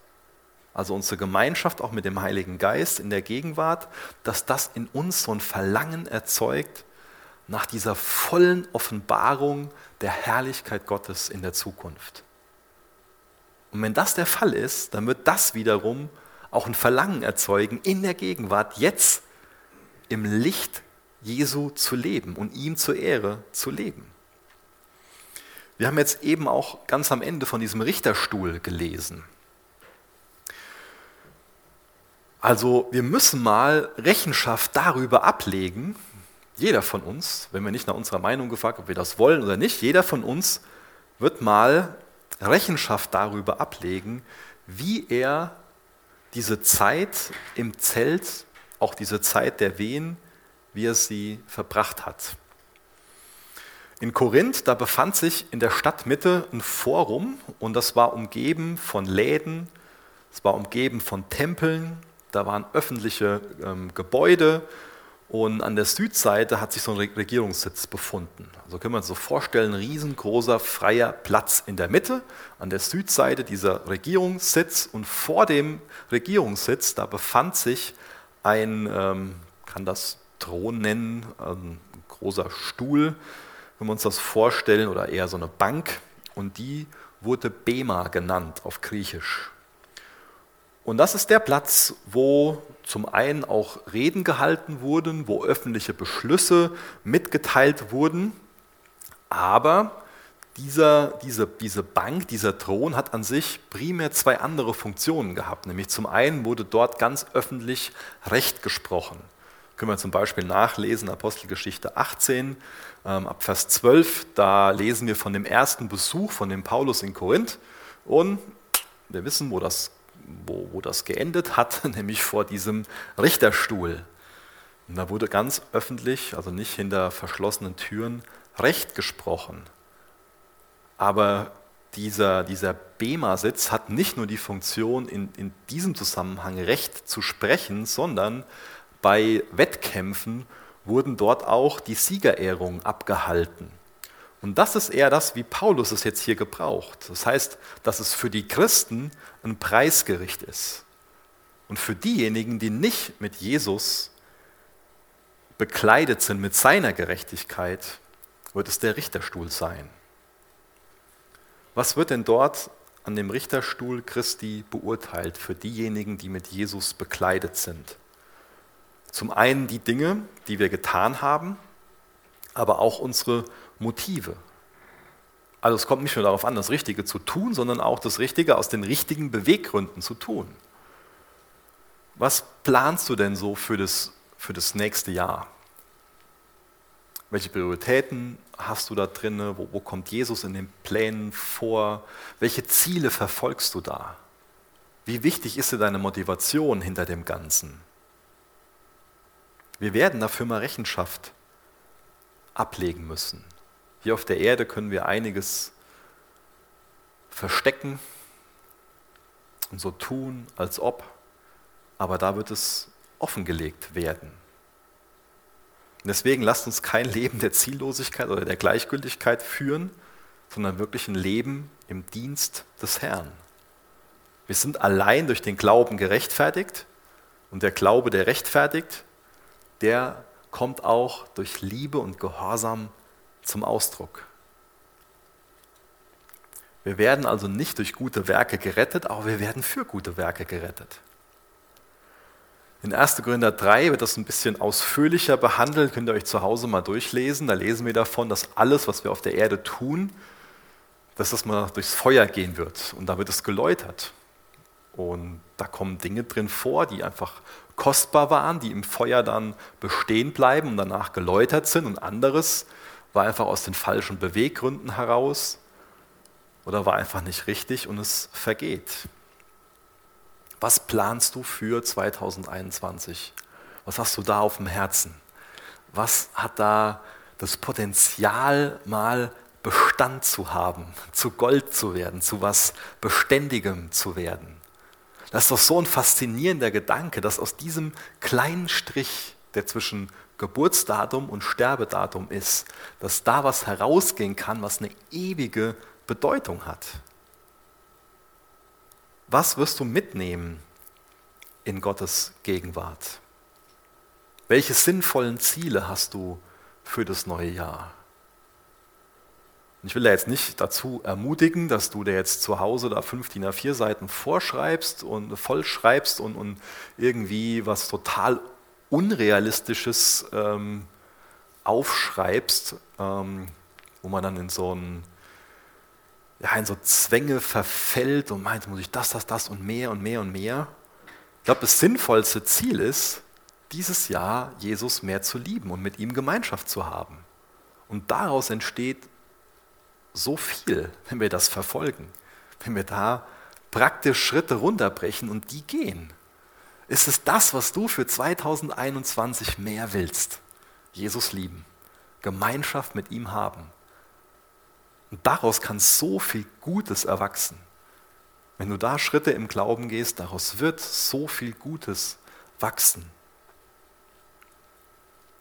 also unsere Gemeinschaft auch mit dem Heiligen Geist in der Gegenwart, dass das in uns so ein Verlangen erzeugt nach dieser vollen Offenbarung der Herrlichkeit Gottes in der Zukunft. Und wenn das der Fall ist, dann wird das wiederum auch ein Verlangen erzeugen, in der Gegenwart jetzt im Licht Jesu zu leben und ihm zur Ehre zu leben. Wir haben jetzt eben auch ganz am Ende von diesem Richterstuhl gelesen. Also wir müssen mal Rechenschaft darüber ablegen, jeder von uns, wenn wir nicht nach unserer Meinung gefragt, ob wir das wollen oder nicht, jeder von uns wird mal Rechenschaft darüber ablegen, wie er diese Zeit im Zelt, auch diese Zeit der Wehen, wie er sie verbracht hat. In Korinth, da befand sich in der Stadtmitte ein Forum und das war umgeben von Läden, es war umgeben von Tempeln, da waren öffentliche ähm, Gebäude Und an der Südseite hat sich so ein Regierungssitz befunden. Also können wir uns so vorstellen, riesengroßer freier Platz in der Mitte, an der Südseite dieser Regierungssitz. Und vor dem Regierungssitz, da befand sich ein, ähm, kann das Thron nennen, ein großer Stuhl, wenn wir uns das vorstellen, oder eher so eine Bank. Und die wurde Bema genannt auf Griechisch. Und das ist der Platz, wo zum einen auch Reden gehalten wurden, wo öffentliche Beschlüsse mitgeteilt wurden, aber dieser, diese, diese Bank, dieser Thron hat an sich primär zwei andere Funktionen gehabt. Nämlich zum einen wurde dort ganz öffentlich Recht gesprochen. Können wir zum Beispiel nachlesen, Apostelgeschichte 18, ähm, ab Vers 12, da lesen wir von dem ersten Besuch von dem Paulus in Korinth und wir wissen, wo das wo, wo das geendet hat, nämlich vor diesem Richterstuhl. Und da wurde ganz öffentlich, also nicht hinter verschlossenen Türen, Recht gesprochen. Aber dieser, dieser Bema-Sitz hat nicht nur die Funktion, in, in diesem Zusammenhang Recht zu sprechen, sondern bei Wettkämpfen wurden dort auch die Siegerehrungen abgehalten. Und das ist eher das, wie Paulus es jetzt hier gebraucht. Das heißt, dass es für die Christen ein Preisgericht ist. Und für diejenigen, die nicht mit Jesus bekleidet sind, mit seiner Gerechtigkeit, wird es der Richterstuhl sein. Was wird denn dort an dem Richterstuhl Christi beurteilt für diejenigen, die mit Jesus bekleidet sind? Zum einen die Dinge, die wir getan haben, aber auch unsere Motive. Also es kommt nicht nur darauf an, das Richtige zu tun, sondern auch das Richtige aus den richtigen Beweggründen zu tun. Was planst du denn so für das, für das nächste Jahr? Welche Prioritäten hast du da drin? Wo, wo kommt Jesus in den Plänen vor? Welche Ziele verfolgst du da? Wie wichtig ist dir deine Motivation hinter dem Ganzen? Wir werden dafür mal Rechenschaft ablegen müssen. Hier auf der Erde können wir einiges verstecken und so tun, als ob, aber da wird es offengelegt werden. Deswegen lasst uns kein Leben der Ziellosigkeit oder der Gleichgültigkeit führen, sondern wirklich ein Leben im Dienst des Herrn. Wir sind allein durch den Glauben gerechtfertigt und der Glaube, der rechtfertigt, der kommt auch durch Liebe und Gehorsam zum Ausdruck. Wir werden also nicht durch gute Werke gerettet, aber wir werden für gute Werke gerettet. In 1. Korinther 3 wird das ein bisschen ausführlicher behandelt, könnt ihr euch zu Hause mal durchlesen. Da lesen wir davon, dass alles, was wir auf der Erde tun, dass das mal durchs Feuer gehen wird. Und da wird es geläutert. Und da kommen Dinge drin vor, die einfach kostbar waren, die im Feuer dann bestehen bleiben und danach geläutert sind. Und anderes war einfach aus den falschen Beweggründen heraus oder war einfach nicht richtig und es vergeht. Was planst du für 2021? Was hast du da auf dem Herzen? Was hat da das Potenzial, mal Bestand zu haben, zu Gold zu werden, zu was Beständigem zu werden? Das ist doch so ein faszinierender Gedanke, dass aus diesem kleinen Strich, der zwischen Geburtsdatum und Sterbedatum ist, dass da was herausgehen kann, was eine ewige Bedeutung hat. Was wirst du mitnehmen in Gottes Gegenwart? Welche sinnvollen Ziele hast du für das neue Jahr? Ich will da jetzt nicht dazu ermutigen, dass du dir jetzt zu Hause da fünf DIN A4 Seiten vorschreibst und vollschreibst und, und irgendwie was total Unrealistisches ähm, aufschreibst, ähm, wo man dann in so, ein, ja, in so Zwänge verfällt und meint, muss ich das, das, das und mehr und mehr und mehr. Ich glaube, das sinnvollste Ziel ist, dieses Jahr Jesus mehr zu lieben und mit ihm Gemeinschaft zu haben. Und daraus entsteht so viel, wenn wir das verfolgen, wenn wir da praktisch Schritte runterbrechen und die gehen. Ist es das, was du für 2021 mehr willst? Jesus lieben, Gemeinschaft mit ihm haben. Und daraus kann so viel Gutes erwachsen. Wenn du da Schritte im Glauben gehst, daraus wird so viel Gutes wachsen.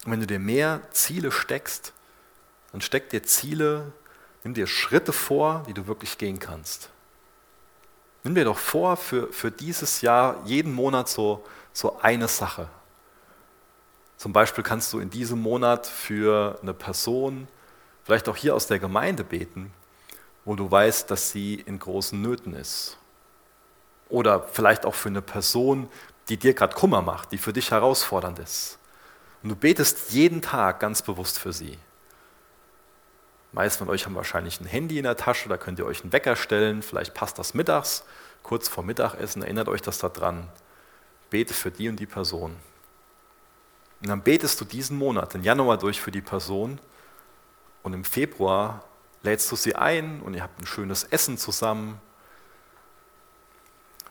Und wenn du dir mehr Ziele steckst, dann steck dir Ziele, nimm dir Schritte vor, die du wirklich gehen kannst. Nimm dir doch vor, für, für dieses Jahr jeden Monat so, so eine Sache. Zum Beispiel kannst du in diesem Monat für eine Person, vielleicht auch hier aus der Gemeinde beten, wo du weißt, dass sie in großen Nöten ist. Oder vielleicht auch für eine Person, die dir gerade Kummer macht, die für dich herausfordernd ist. Und du betest jeden Tag ganz bewusst für sie. Meist von euch haben wahrscheinlich ein Handy in der Tasche, da könnt ihr euch einen Wecker stellen, vielleicht passt das mittags, kurz vor Mittagessen, erinnert euch das daran. Bete für die und die Person. Und dann betest du diesen Monat, den Januar durch für die Person und im Februar lädst du sie ein und ihr habt ein schönes Essen zusammen.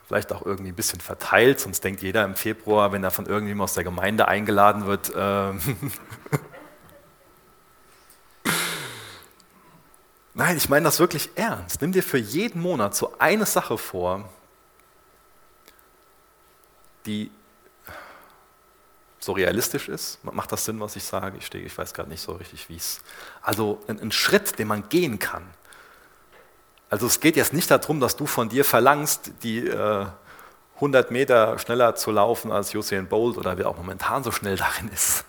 Vielleicht auch irgendwie ein bisschen verteilt, sonst denkt jeder im Februar, wenn er von irgendjemandem aus der Gemeinde eingeladen wird, äh Nein, ich meine das wirklich ernst. Nimm dir für jeden Monat so eine Sache vor, die so realistisch ist. Macht das Sinn, was ich sage? Ich, stehe, ich weiß gerade nicht so richtig, wie es. Also ein, ein, Schritt, den man gehen kann. Also es geht jetzt nicht darum, dass du von dir verlangst, die äh, 100 Meter schneller zu laufen als Usain Bolt oder wer auch momentan so schnell darin ist.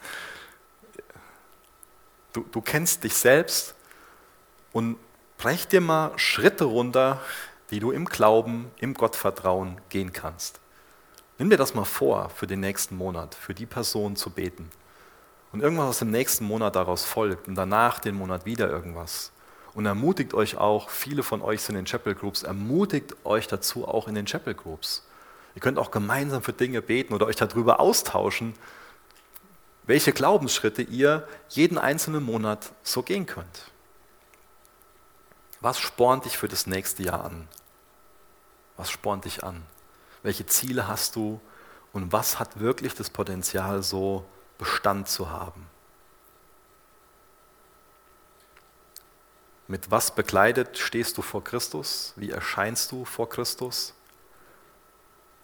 Du, du kennst dich selbst und brech dir mal Schritte runter, die du im Glauben, im Gottvertrauen gehen kannst. Nimm dir das mal vor für den nächsten Monat, für die Person zu beten. Und irgendwas aus dem nächsten Monat daraus folgt und danach den Monat wieder irgendwas. Und ermutigt euch auch, viele von euch sind in Chapel Groups, ermutigt euch dazu auch in den Chapel Groups. Ihr könnt auch gemeinsam für Dinge beten oder euch darüber austauschen, welche Glaubensschritte ihr jeden einzelnen Monat so gehen könnt. Was spornt dich für das nächste Jahr an? Was spornt dich an? welche Ziele hast du und was hat wirklich das Potenzial, so Bestand zu haben. Mit was bekleidet stehst du vor Christus? Wie erscheinst du vor Christus?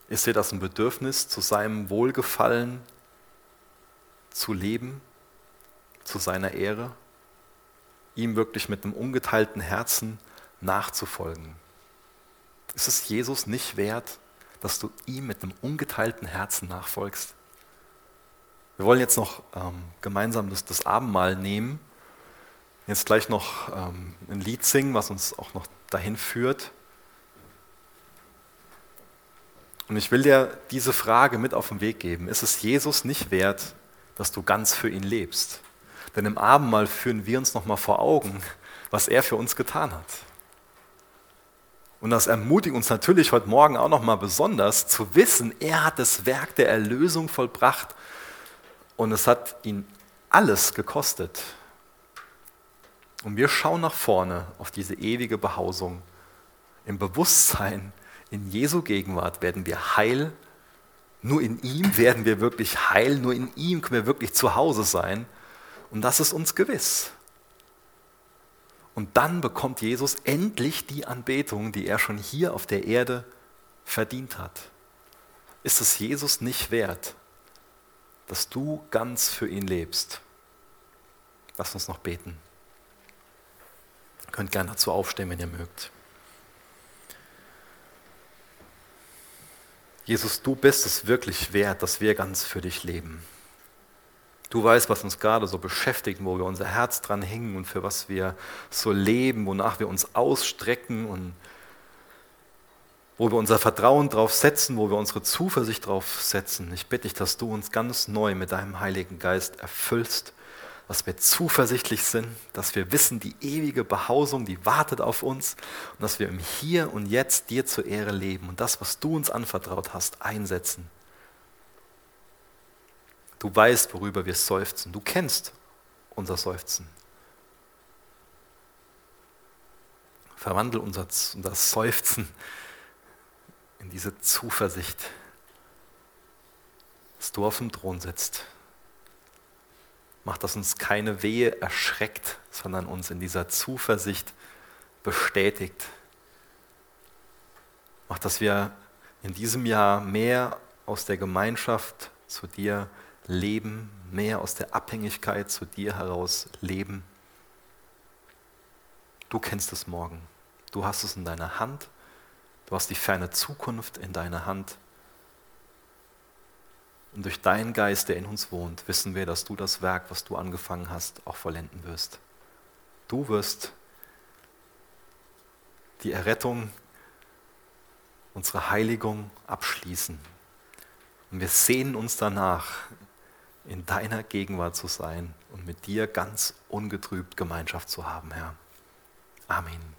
Ist dir das ein Bedürfnis, zu seinem Wohlgefallen zu leben, zu seiner Ehre, ihm wirklich mit einem ungeteilten Herzen nachzufolgen? Ist es Jesus nicht wert, dass du ihm mit einem ungeteilten Herzen nachfolgst. Wir wollen jetzt noch ähm, gemeinsam das, das, Abendmahl nehmen. Jetzt gleich noch ähm, ein Lied singen, was uns auch noch dahin führt. Und ich will dir diese Frage mit auf den Weg geben. Ist es Jesus nicht wert, dass du ganz für ihn lebst? Denn im Abendmahl führen wir uns nochmal vor Augen, was er für uns getan hat. Und das ermutigt uns natürlich heute Morgen auch nochmal besonders zu wissen, er hat das Werk der Erlösung vollbracht und es hat ihn alles gekostet. Und wir schauen nach vorne auf diese ewige Behausung. Im Bewusstsein, in Jesu Gegenwart werden wir heil. Nur in ihm werden wir wirklich heil. Nur in ihm können wir wirklich zu Hause sein. Und das ist uns gewiss. Und dann bekommt Jesus endlich die Anbetung, die er schon hier auf der Erde verdient hat. Ist es Jesus nicht wert, dass du ganz für ihn lebst? Lass uns noch beten. Ihr könnt gerne dazu aufstehen, wenn ihr mögt. Jesus, du bist es wirklich wert, dass wir ganz für dich leben. Du weißt, was uns gerade so beschäftigt, wo wir unser Herz dran hängen und für was wir so leben, wonach wir uns ausstrecken und wo wir unser Vertrauen drauf setzen, wo wir unsere Zuversicht drauf setzen. Ich bitte dich, dass du uns ganz neu mit deinem Heiligen Geist erfüllst, dass wir zuversichtlich sind, dass wir wissen, die ewige Behausung, die wartet auf uns und dass wir im Hier und Jetzt dir zur Ehre leben und das, was du uns anvertraut hast, einsetzen. Du weißt, worüber wir seufzen. Du kennst unser Seufzen. Verwandle unser, unser Seufzen in diese Zuversicht, dass du auf dem Thron sitzt. Mach, dass uns keine Wehe erschreckt, sondern uns in dieser Zuversicht bestätigt. Mach, dass wir in diesem Jahr mehr aus der Gemeinschaft zu dir leben, mehr aus der Abhängigkeit zu dir heraus leben. Du kennst es morgen. Du hast es in deiner Hand. Du hast die ferne Zukunft in deiner Hand. Und durch deinen Geist, der in uns wohnt, wissen wir, dass du das Werk, was du angefangen hast, auch vollenden wirst. Du wirst die Errettung, unsere Heiligung abschließen. Und wir sehnen uns danach, in deiner Gegenwart zu sein und mit dir ganz ungetrübt Gemeinschaft zu haben, Herr. Amen.